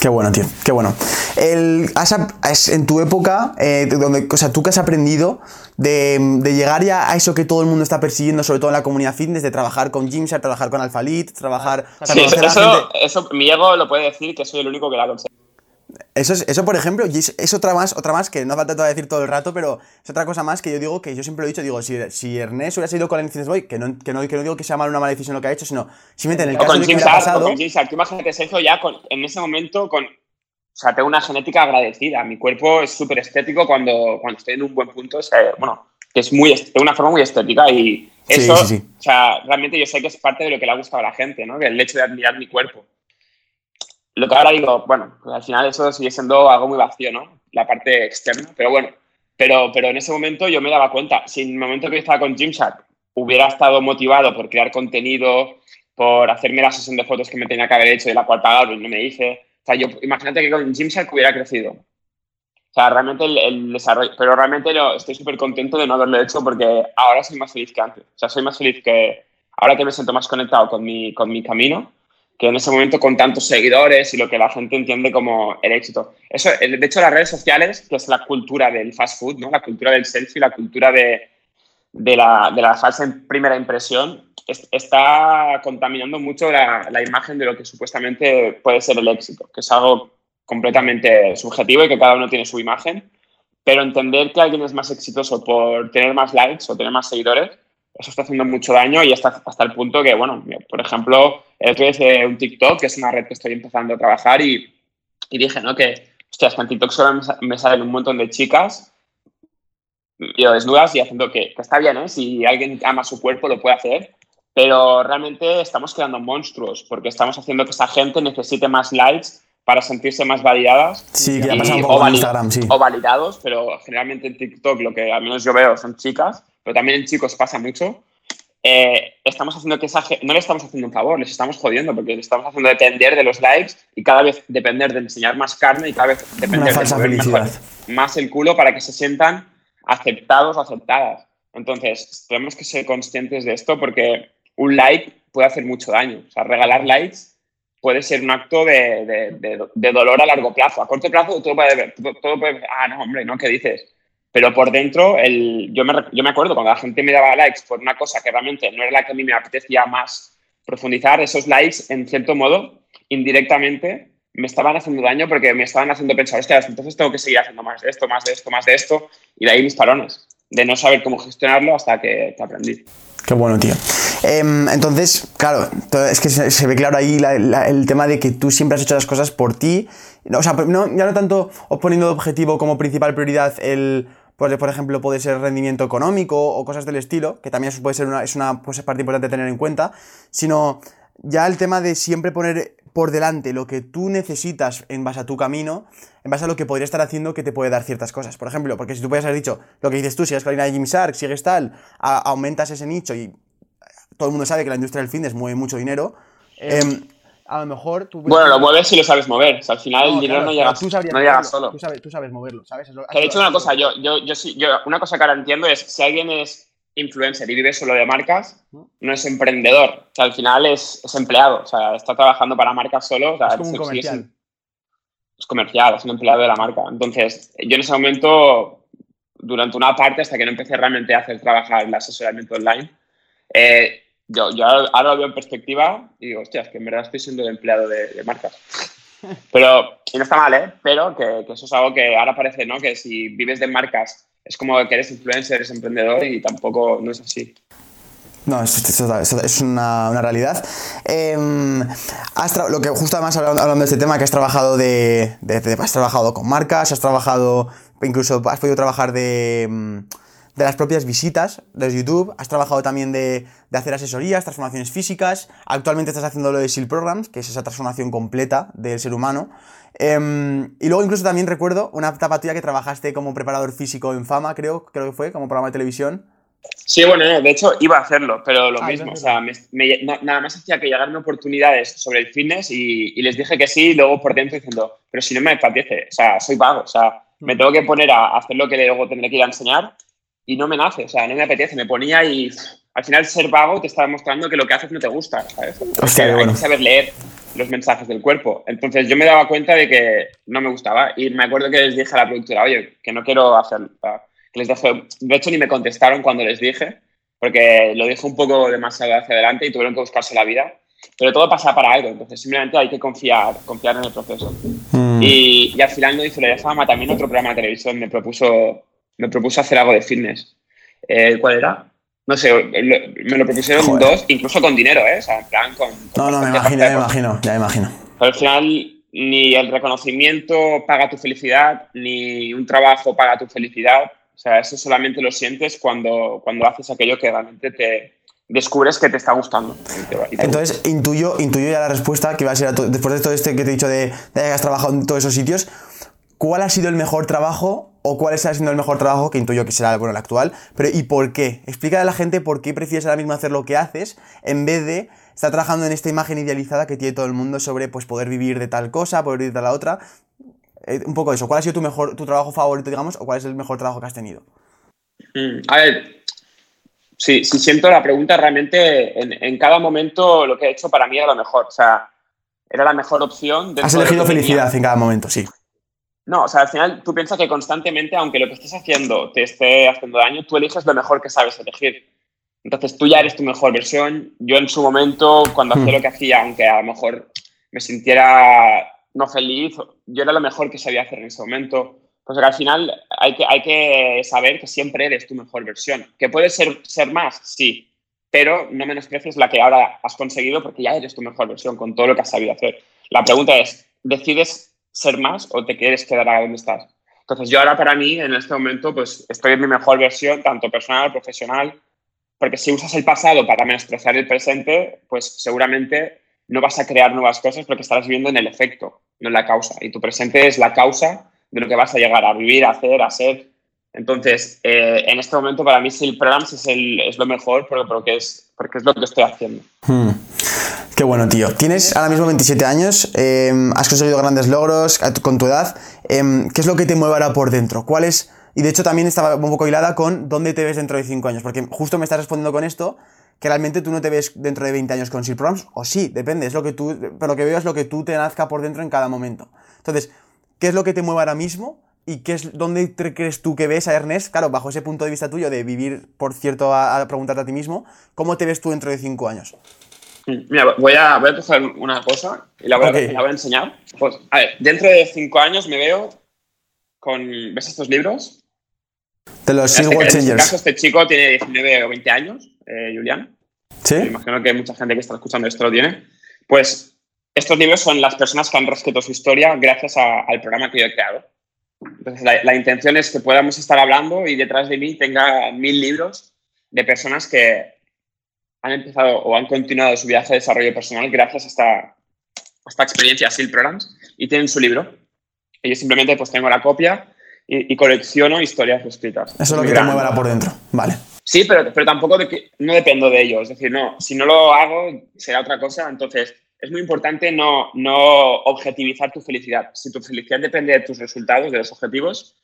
Qué bueno, tío, qué bueno. El, has, en tu época, eh, donde, o sea, tú que has aprendido de, de, llegar ya a eso que todo el mundo está persiguiendo, sobre todo en la comunidad fitness, de trabajar con Gymshark, trabajar con Alphalit, trabajar... Sí, eso, eso, mi ego lo puede decir que soy el único que lo ha conseguido. Eso, es, eso, por ejemplo, es, otra más, otra más que no falta decir todo el rato, pero es otra cosa más que yo digo que yo siempre lo he dicho, digo, si, si Ernest hubiera sido con el Boy, que no, que, no, que no digo que sea mal una mala decisión lo que ha hecho, sino simplemente en el caso de que hubiera pasado... Con Tú imagínate, Sergio, ya con, en ese momento con... O sea, tengo una genética agradecida. Mi cuerpo es súper estético cuando, cuando estoy en un buen punto. O sea, bueno, que es muy, de una forma muy estética y eso, sí, sí, sí. o sea, realmente yo sé que es parte de lo que le ha gustado a la gente, ¿no? El hecho de admirar mi cuerpo. Lo que ahora digo, bueno, pues al final eso sigue siendo algo muy vacío, ¿no? La parte externa, pero bueno. Pero, pero en ese momento yo me daba cuenta, si en el momento que yo estaba con Gymshark hubiera estado motivado por crear contenido, por hacerme la sesión de fotos que me tenía que haber hecho y la cual pagado y no me hice, o sea, yo, imagínate que con Gymshark hubiera crecido. O sea, realmente el, desarrollo, pero realmente estoy súper contento de no haberlo hecho porque ahora soy más feliz que antes. O sea, soy más feliz que ahora que me siento más conectado con mi, con mi camino que en ese momento con tantos seguidores y lo que la gente entiende como el éxito. Eso, de hecho, las redes sociales, que es la cultura del fast food, ¿no? la cultura del selfie, la cultura de, de, la, de la, falsa primera impresión, está contaminando mucho la, la, imagen de lo que supuestamente puede ser el éxito, que es algo completamente subjetivo y que cada uno tiene su imagen, pero entender que alguien es más exitoso por tener más likes o tener más seguidores eso está haciendo mucho daño y hasta, hasta el punto que, bueno, por ejemplo, el otro día un TikTok, que es una red que estoy empezando a trabajar y, y dije, ¿no? Que, hostias, que en TikTok solo me salen un montón de chicas yo desnudas y haciendo que, que, está bien, ¿eh? Si alguien ama su cuerpo lo puede hacer, pero realmente estamos creando monstruos porque estamos haciendo que esa gente necesite más likes para sentirse más validadas. Sí, que pasa un poco en Instagram, sí. O validados, pero generalmente en TikTok lo que al menos yo veo son chicas pero también en chicos pasa mucho, eh, estamos haciendo que esa no le estamos haciendo un favor, les estamos jodiendo porque le estamos haciendo depender de los likes y cada vez depender de enseñar más carne y cada vez depender de más el culo para que se sientan aceptados o aceptadas. Entonces, tenemos que ser conscientes de esto porque un like puede hacer mucho daño. O sea, regalar likes puede ser un acto de, de, dolor a largo plazo. A corto plazo todo puede, todo puede... Ah, no, hombre, ¿no? ¿Qué dices? Pero por dentro, el, yo, me, yo me acuerdo cuando la gente me daba likes por una cosa que realmente no era la que a mí me apetecía más profundizar, esos likes, en cierto modo, indirectamente, me estaban haciendo daño porque me estaban haciendo pensar, hostia, entonces tengo que seguir haciendo más de esto, más de esto, más de esto, y de ahí mis parones, de no saber cómo gestionarlo hasta que, te aprendí. Qué bueno, tío. Em, entonces, claro, es que se, ve claro ahí el tema de que tú siempre has hecho las cosas por ti. O sea, no, ya no tanto poniendo de objetivo como principal prioridad el, por ejemplo, puede ser rendimiento económico o cosas del estilo, que también puede ser una, es una pues, parte importante de tener en cuenta, sino ya el tema de siempre poner por delante lo que tú necesitas en base a tu camino, en base a lo que podría estar haciendo que te puede dar ciertas cosas. Por ejemplo, porque si tú puedes haber dicho lo que dices tú, si eres Carolina de Jimmy Shark, sigues tal, aumentas ese nicho y todo el mundo sabe que la industria del fitness mueve mucho dinero. Eh, em, a lo mejor tú... Bueno, lo mueves si lo sabes mover. O sea, al final el dinero no llega, no llega solo. Tú sabes, tú sabes moverlo, ¿sabes? he hecho una cosa, yo, yo, yo, yo, una cosa que ahora entiendo es si alguien es influencer y vive solo de marcas, no es emprendedor. O sea, al final es, es empleado. O sea, está trabajando para marcas solo. O sea, es como un comercial. Es, comercial, es un empleado de la marca. Entonces, yo en ese momento, durante una parte, hasta que no empecé realmente a hacer trabajar el asesoramiento online, eh, yo, yo ahora lo veo en perspectiva y digo, hostias, que en verdad estoy siendo empleado de, marcas. Pero, y no está mal, ¿eh? Pero que, que, eso es algo que ahora parece, ¿no? Que si vives de marcas es como que eres influencer, eres emprendedor y tampoco no es así. No, es, una, una, realidad. Em, lo que justo además hablando, de este tema, que has trabajado de, de, Has trabajado con marcas, has trabajado. Incluso has podido trabajar de em, de las propias visitas de YouTube, has trabajado también de, hacer asesorías, transformaciones físicas, actualmente estás haciendo lo de SEAL Programs, que es esa transformación completa del ser humano. Em, y luego incluso también recuerdo una etapa tuya que trabajaste como preparador físico en Fama, creo, creo que fue, como programa de televisión. Sí, bueno, de hecho iba a hacerlo, pero lo ah, mismo, o sea, nada más hacía que llegarme oportunidades sobre el fitness y, les dije que sí, y luego por dentro diciendo, pero si no me apetece, o sea, soy vago, o sea, me mm. tengo que poner a hacer lo que luego tendré que ir a enseñar y no me nace, o sea, no me apetece, me ponía y al final ser vago te está demostrando que lo que haces no te gusta, ¿sabes? O sea, hay que saber leer los mensajes del cuerpo. Entonces yo me daba cuenta de que no me gustaba y me acuerdo que les dije a la productora, oye, que no quiero hacer, que les dejé, de hecho ni me contestaron cuando les dije, porque lo dije un poco demasiado hacia adelante y tuvieron que buscarse la vida. Pero todo pasa para algo, entonces simplemente hay que confiar, confiar en el proceso. Mm. Y, y, al final no hice de fama, también otro programa de televisión me propuso, me propuso hacer algo de fitness. Eh, ¿Cuál era? No sé, me lo propusieron dos, incluso con dinero, ¿eh? O sea, en plan con... no, no, me imagino, ya me imagino, ya me imagino. Pero al final ni el reconocimiento paga tu felicidad, ni un trabajo paga tu felicidad. O sea, eso solamente lo sientes cuando, cuando haces aquello que realmente te descubres que te está gustando. Entonces, intuyo, intuyo ya la respuesta que va a ser, después de todo este que te he dicho de, de que has trabajado en todos esos sitios, ¿cuál ha sido el mejor trabajo o cuál está siendo el mejor trabajo, que intuyo que será bueno, el actual, pero ¿y por qué? Explícale a la gente por qué prefieres ahora mismo hacer lo que haces en vez de estar trabajando en esta imagen idealizada que tiene todo el mundo sobre pues, poder vivir de tal cosa, poder vivir de la otra. Eh, un poco eso, ¿cuál ha sido tu, mejor, tu trabajo favorito, digamos, o cuál es el mejor trabajo que has tenido? Mm, a ver, sí, sí siento la pregunta, realmente en, en, cada momento lo que he hecho para mí era lo mejor, o sea, era la mejor opción. Has elegido felicidad en cada momento, sí. No, o sea, al final tú piensas que constantemente, aunque lo que estés haciendo te esté haciendo daño, tú eliges lo mejor que sabes elegir. Entonces tú ya eres tu mejor versión. Yo en su momento, cuando hacía hmm. lo que hacía, aunque a lo mejor me sintiera no feliz, yo era lo mejor que sabía hacer en ese momento. Pues que al final hay que, hay que saber que siempre eres tu mejor versión. ¿Que puedes ser, ser más? Sí. Pero no menosprecies la que ahora has conseguido porque ya eres tu mejor versión con todo lo que has sabido hacer. La pregunta es, ¿decides ser más o te quieres quedar a donde estás. Entonces yo ahora para mí en este momento pues estoy en mi mejor versión, tanto personal, profesional, porque si usas el pasado para menospreciar el presente, pues seguramente no vas a crear nuevas cosas porque estarás viviendo en el efecto, no en la causa. Y tu presente es la causa de lo que vas a llegar a vivir, a hacer, a ser. Entonces, eh, en este momento para mí el Programs es, el, es lo mejor porque, es, porque es lo que estoy haciendo. Hmm. Qué bueno, tío. Tienes ahora mismo 27 años, em, has conseguido grandes logros con tu edad. Em, ¿Qué es lo que te mueve ahora por dentro? ¿Cuál es? Y de hecho también estaba un poco hilada con dónde te ves dentro de 5 años, porque justo me estás respondiendo con esto, que realmente tú no te ves dentro de 20 años con Seal Programs, o sí, depende, es lo que tú, pero lo que veo es lo que tú te nazca por dentro en cada momento. Entonces, ¿qué es lo que te mueve ahora mismo? ¿Y qué es, dónde crees tú que ves a Ernest? Claro, bajo ese punto de vista tuyo de vivir, por cierto, a, a preguntarte a ti mismo, ¿cómo te ves tú dentro de 5 años? Mira, voy a, voy a coger una cosa y la voy, a, a enseñar. Pues, a ver, dentro de cinco años me veo con. ¿Ves estos libros? De los este, En este caso, este chico tiene 19 o 20 años, eh, Julián. Sí. Me imagino que mucha gente que está escuchando esto lo tiene. Pues estos libros son las personas que han reescrito su historia gracias al programa que yo he creado. Entonces, la, la, intención es que podamos estar hablando y detrás de mí tenga mil libros de personas que han empezado o han continuado su viaje de desarrollo personal gracias a esta, esta experiencia SEAL Programs y tienen su libro. Y yo simplemente pues tengo la copia y, colecciono historias escritas. Eso es lo que te mueve por dentro, vale. Sí, pero, pero tampoco de que, no dependo de ello. Es decir, no, si no lo hago será otra cosa. Entonces, es muy importante no, no objetivizar tu felicidad. Si tu felicidad depende de tus resultados, de los objetivos,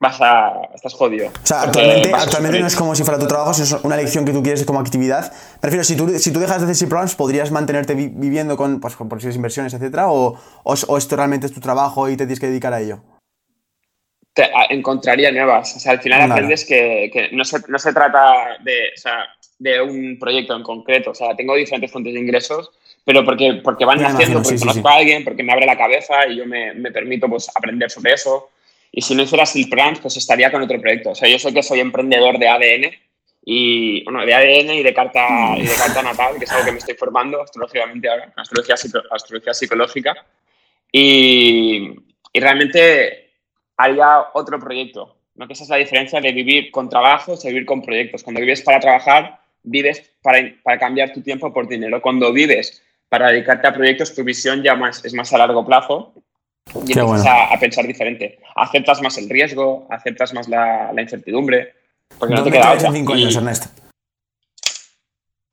vas a. estás jodido. O sea, actualmente, actualmente no es como si fuera tu trabajo, es una elección que tú quieres como actividad. Prefiero, si tú, si tú dejas de hacer programs, ¿podrías mantenerte viviendo con, pues, con posibles inversiones, etcétera? O, o, esto realmente es tu trabajo y te tienes que dedicar a ello? Te, encontraría nuevas. O sea, al final aprendes que, que no, se, no, se, trata de, o sea, de un proyecto en concreto. O sea, tengo diferentes fuentes de ingresos, pero porque, porque van naciendo, porque conozco a alguien, porque me abre la cabeza y yo me, me permito pues, aprender sobre eso. Y si no hiciera Silk pues estaría con otro proyecto. O sea, yo sé que soy emprendedor de ADN y, bueno, de ADN y de carta, y de carta natal, que es algo que me estoy formando astrológicamente ahora, astrología, astrología psicológica. Y, y, realmente haría otro proyecto. ¿no? Que esa es la diferencia de vivir con trabajos y vivir con proyectos. Cuando vives para trabajar, vives para, para cambiar tu tiempo por dinero. Cuando vives para dedicarte a proyectos, tu visión ya más, es más a largo plazo y empiezas a, pensar diferente. Aceptas más el riesgo, aceptas más la, incertidumbre. Porque no ¿Dónde te queda otra. cinco Y años, Ernest?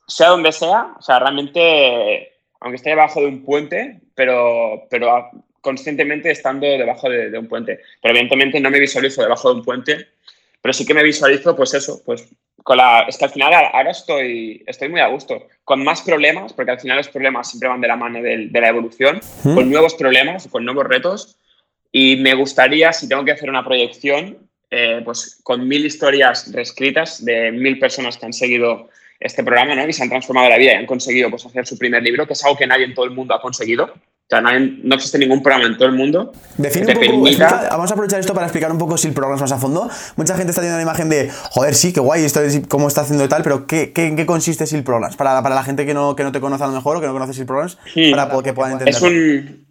sea donde sea, o sea, realmente, aunque esté debajo de un puente, pero, pero a- conscientemente estando debajo de, de un puente. Pero evidentemente no me visualizo debajo de un puente, pero sí que me visualizo, pues eso, pues con la... Es que al final ahora estoy, estoy muy a gusto, con más problemas, porque al final los problemas siempre van de la mano del- de, la evolución, ¿Mm? con nuevos problemas, con nuevos retos, y me gustaría, si tengo que hacer una proyección, eh, pues con mil historias reescritas de mil personas que han seguido este programa, ¿no? Y se han transformado la vida y han conseguido pues, hacer su primer libro, que es algo que nadie en todo el mundo ha conseguido. O sea, no existe ningún programa en todo el mundo Define que un te poco, permita... vamos a aprovechar esto para explicar un poco si el programa es más a fondo. Mucha gente está teniendo la imagen de, joder, sí, qué guay, esto es cómo está haciendo y tal, pero ¿qué, qué, en qué consiste Sil Programs? Para, para la gente que no, que no te conoce a lo mejor o que no conoce Sil Programs, Sí. para que puedan entender. Es, un,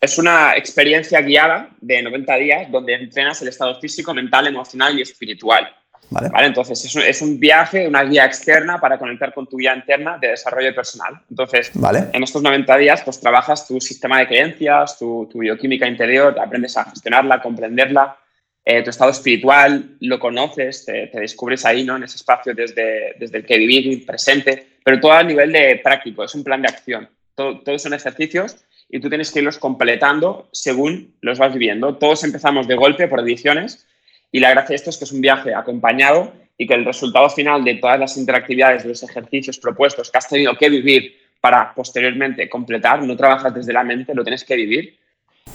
es una experiencia guiada de 90 días donde entrenas el estado físico, mental, emocional y espiritual. Vale. ¿vale? Entonces, es un, es un viaje, una guía externa para conectar con tu guía interna de desarrollo personal. Entonces, Vale. en estos 90 días, pues trabajas tu sistema de creencias, tu, tu bioquímica interior, aprendes a gestionarla, comprenderla, eh, tu estado espiritual, lo conoces, te, te descubres ahí, ¿no? En ese espacio desde, desde el que vivir, presente, pero todo a nivel de práctico, es un plan de acción. Todo- todos son ejercicios y tú tienes que irlos completando según los vas viviendo. Todos empezamos de golpe por ediciones y la gracia de esto es que es un viaje acompañado y que el resultado final de todas las interactividades, de los ejercicios propuestos que has tenido que vivir para posteriormente completar, no trabajas desde la mente, lo tienes que vivir.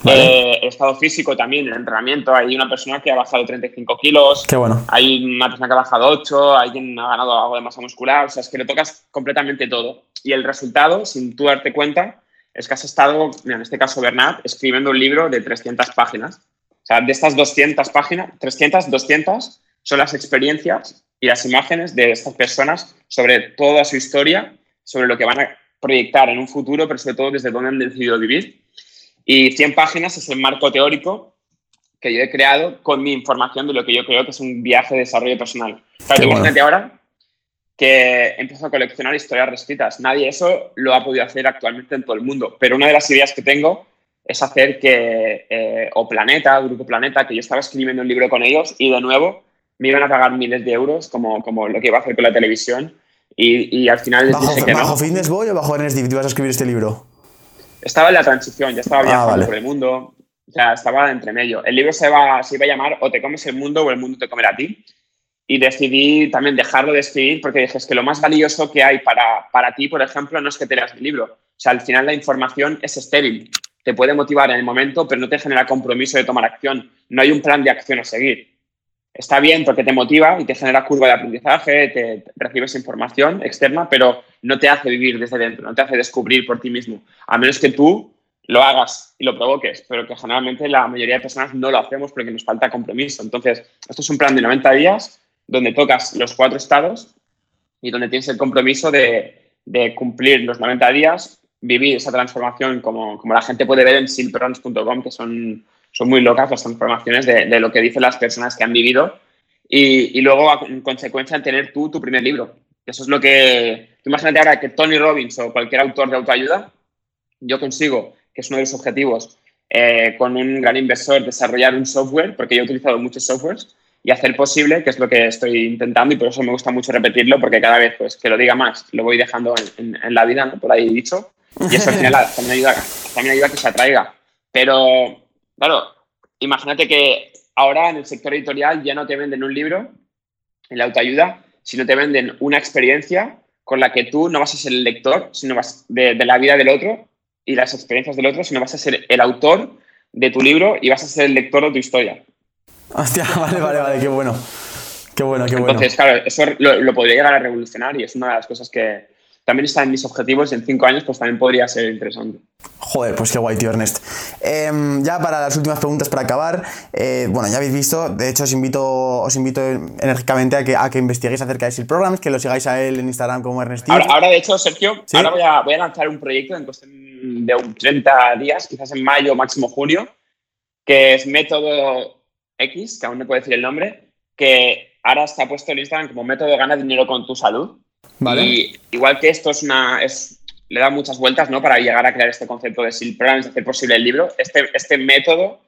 Vale. Eh, el estado físico también, el entrenamiento. Hay una persona que ha bajado 35 kilos, Qué bueno. hay una persona que ha bajado 8, hay quien ha ganado algo de masa muscular, o sea, es que lo tocas completamente todo. Y el resultado, sin tú darte cuenta, es que has estado, en este caso Bernat, escribiendo un libro de 300 páginas. O sea, de estas 200 páginas, 300, 200 son las experiencias y las imágenes de estas personas sobre toda su historia, sobre lo que van a proyectar en un futuro, pero sobre todo desde dónde han decidido vivir. Y 100 páginas es el marco teórico que yo he creado con mi información de lo que yo creo que es un viaje de desarrollo personal. Claro, tú bueno. imagínate ahora que empiezo a coleccionar historias reescritas. Nadie eso lo ha podido hacer actualmente en todo el mundo, pero una de las ideas que tengo es hacer que eh, o Planeta, Grupo Planeta, que yo estaba escribiendo un libro con ellos y de nuevo me iban a pagar miles de euros como, como lo que iba a hacer con la televisión y, y al final les ¿Bajo, dije que bajo no. Fitness Boy o bajo Ernest Div ibas a escribir este libro? Estaba en la transición, ya estaba Ah, viajando vale. por el mundo, sea, estaba entre medio. El libro se, va, se iba a llamar O te comes el mundo o el mundo te comerá a ti. Y decidí también dejarlo de escribir porque dije, es que lo más valioso que hay para, para ti, por ejemplo, no es que te leas mi libro. O sea, al final la información es estéril. Te puede motivar en el momento, pero no te genera compromiso de tomar acción. No hay un plan de acción a seguir. Está bien porque te motiva y te genera curva de aprendizaje, te, recibes información externa, pero no te hace vivir desde dentro, no te hace descubrir por ti mismo. A menos que tú lo hagas y lo provoques, pero que generalmente la mayoría de personas no lo hacemos porque nos falta compromiso. Entonces, esto es un plan de 90 días donde tocas los cuatro estados y donde tienes el compromiso de cumplir los 90 días, vivir esa transformación como, como la gente puede ver en silprons.com, que son, son muy locas las transformaciones de, lo que dicen las personas que han vivido y, luego, en consecuencia, tener tú tu primer libro. Eso es lo que... tú Imagínate ahora que Tony Robbins o cualquier autor de autoayuda, yo consigo, que es uno de los objetivos, eh, con un gran inversor, desarrollar un software, porque yo he utilizado muchos softwares, y hacer posible, que es lo que estoy intentando, y por eso me gusta mucho repetirlo, porque cada vez pues, que lo diga más, lo voy dejando en, en- en la vida, ¿no? por ahí dicho, y eso al final también ayuda, también ayuda a que se atraiga. Pero, claro, imagínate que ahora en el sector editorial ya no te venden un libro en la autoayuda, sino te venden una experiencia con la que tú no vas a ser el lector sino vas de, de la vida del otro y las experiencias del otro, sino vas a ser el autor de tu libro y vas a ser el lector de tu historia. Hostia, vale, vale, vale, qué bueno. Qué bueno, qué bueno. Entonces, claro, eso lo, lo podría llegar a revolucionar y es una de las cosas que también está en mis objetivos y en cinco años pues también podría ser interesante. Joder, pues qué guay, tío Ernest. Em, ya para las últimas preguntas para acabar, eh, bueno, ya habéis visto, de hecho os invito, os invito enérgicamente a que, a que investiguéis acerca de SEAL Programs, que lo sigáis a él en Instagram como Ernest. Ahora, ahora, de hecho, Sergio, ¿Sí? ahora voy a, voy a lanzar un proyecto en cuestión de un 30 días, quizás en mayo, máximo junio, que es Método X, que aún no puedo decir el nombre, que ahora está puesto en Instagram como Método Gana Dinero con tu Salud. Vale. Y igual que esto es una. Es, le da muchas vueltas ¿no? para llegar a crear este concepto de Programs, de hacer posible el libro. Este, este método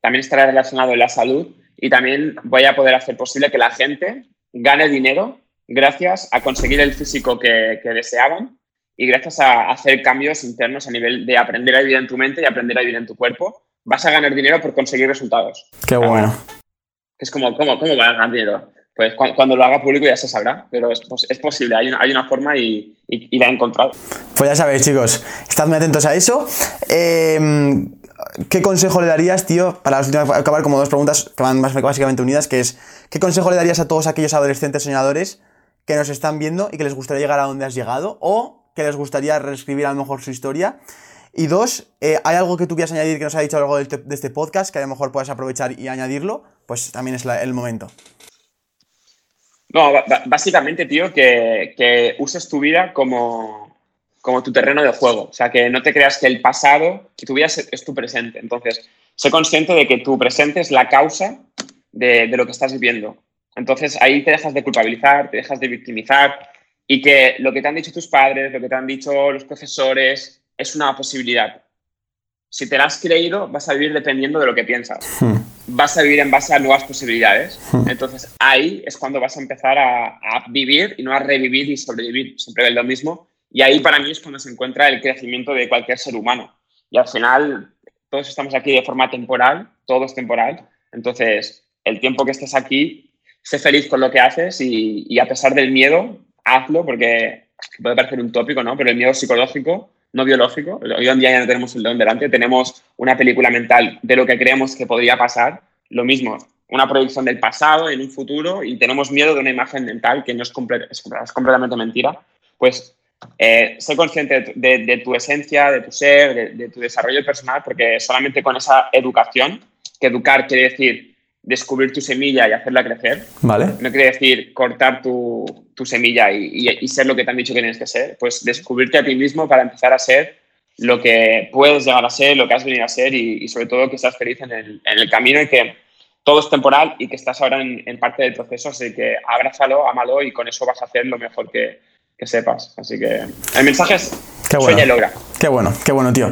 también estará relacionado en la salud y también voy a poder hacer posible que la gente gane dinero gracias a conseguir el físico que, deseaban y gracias a hacer cambios internos a nivel de aprender a vivir en tu mente y aprender a vivir en tu cuerpo, vas a ganar dinero por conseguir resultados. Qué bueno. Es como, ¿cómo, cómo vas a ganar dinero? Pues cuando, lo haga público ya se sabrá, pero es, posible, hay una, forma y, la he encontrado. Pues ya sabéis, chicos, estad muy atentos a eso. Em, ¿Qué consejo le darías, tío, para acabar como dos preguntas que van básicamente unidas, que es, ¿qué consejo le darías a todos aquellos adolescentes soñadores que nos están viendo y que les gustaría llegar a donde has llegado o que les gustaría reescribir a lo mejor su historia? Y dos, eh, ¿hay algo que tú quieras añadir que nos ha dicho algo de este, de este, podcast que a lo mejor puedas aprovechar y añadirlo? Pues también es el momento. No, básicamente, tío, que, uses tu vida como, como, tu terreno de juego. O sea, que no te creas que el pasado, que tu vida es, tu presente. Entonces, sé consciente de que tu presente es la causa de, lo que estás viviendo. Entonces, ahí te dejas de culpabilizar, te dejas de victimizar y que lo que te han dicho tus padres, lo que te han dicho los profesores, es una posibilidad si te la has creído, vas a vivir dependiendo de lo que piensas. Hmm. Vas a vivir en base a nuevas posibilidades. Hmm. Entonces ahí es cuando vas a empezar a, vivir y no a revivir y sobrevivir. Siempre es lo mismo. Y ahí para mí es cuando se encuentra el crecimiento de cualquier ser humano. Y al final todos estamos aquí de forma temporal, todo es temporal. Entonces el tiempo que estés aquí, sé feliz con lo que haces y, y a pesar del miedo, hazlo porque puede parecer un tópico, ¿no? Pero el miedo psicológico no biológico. Hoy en día ya no tenemos el león delante, tenemos una película mental de lo que creemos que podría pasar. Lo mismo, una proyección del pasado en un futuro y tenemos miedo de una imagen mental que no es, completamente mentira. Pues eh, sé consciente de, tu esencia, de tu ser, de, tu desarrollo personal, porque solamente con esa educación, que educar quiere decir descubrir tu semilla y hacerla crecer. Vale. No quiere decir cortar tu, semilla y, ser lo que te han dicho que tienes que ser. Pues descubrirte a ti mismo para empezar a ser lo que puedes llegar a ser, lo que has venido a ser y, sobre todo que estás feliz en el, camino y que todo es temporal y que estás ahora en, parte del proceso. Así que abrázalo, ámalo y con eso vas a hacer lo mejor que, sepas. Así que el mensaje es qué bueno. sueña y logra. Qué bueno, qué bueno, tío.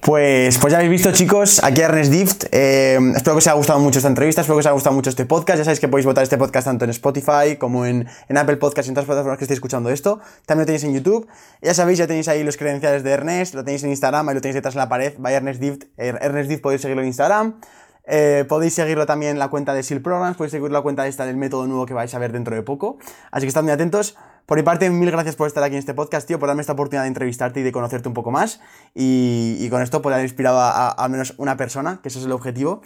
Pues, pues ya habéis visto, chicos, aquí Ernest Dift. Eh, espero que os haya gustado mucho esta entrevista, espero que os haya gustado mucho este podcast. Ya sabéis que podéis votar este podcast tanto en Spotify como en, Apple Podcast y en todas las plataformas que estéis escuchando esto. También lo tenéis en YouTube. Ya sabéis, ya tenéis ahí los credenciales de Ernest, lo tenéis en Instagram, ahí lo tenéis detrás en la pared. Vaya Ernest Dift, eh, Ernest Dift podéis seguirlo en Instagram. Eh, podéis seguirlo también en la cuenta de SEAL Programs, podéis seguir la cuenta esta del método nuevo que vais a ver dentro de poco. Así que estad muy atentos. Por mi parte, mil gracias por estar aquí en este podcast, tío, por darme esta oportunidad de entrevistarte y de conocerte un poco más. Y, con esto poder haber inspirado a, al menos una persona, que ese es el objetivo.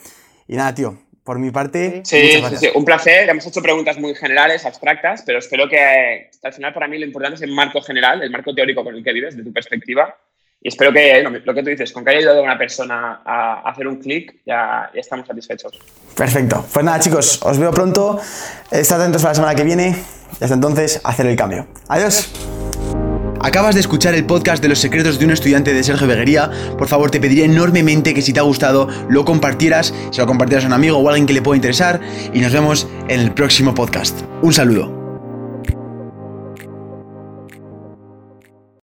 Y nada, tío, por mi parte. Sí, sí, sí, un placer. Hemos hecho preguntas muy generales, abstractas, pero espero que al final para mí lo importante es el marco general, el marco teórico con el que vives, de tu perspectiva. Y espero que lo que tú dices, con que haya ayudado a una persona a hacer un clic, ya, ya, estamos satisfechos. Perfecto. Pues nada, chicos, os veo pronto. Estad atentos para la semana que viene. Y hasta entonces, hacer el cambio. Adiós. Acabas de escuchar el podcast de los secretos de un estudiante de Sergio Beguería. Por favor, te pediría enormemente que si te ha gustado lo compartieras, se lo compartieras a un amigo o a alguien que le pueda interesar. Y nos vemos en el próximo podcast. Un saludo.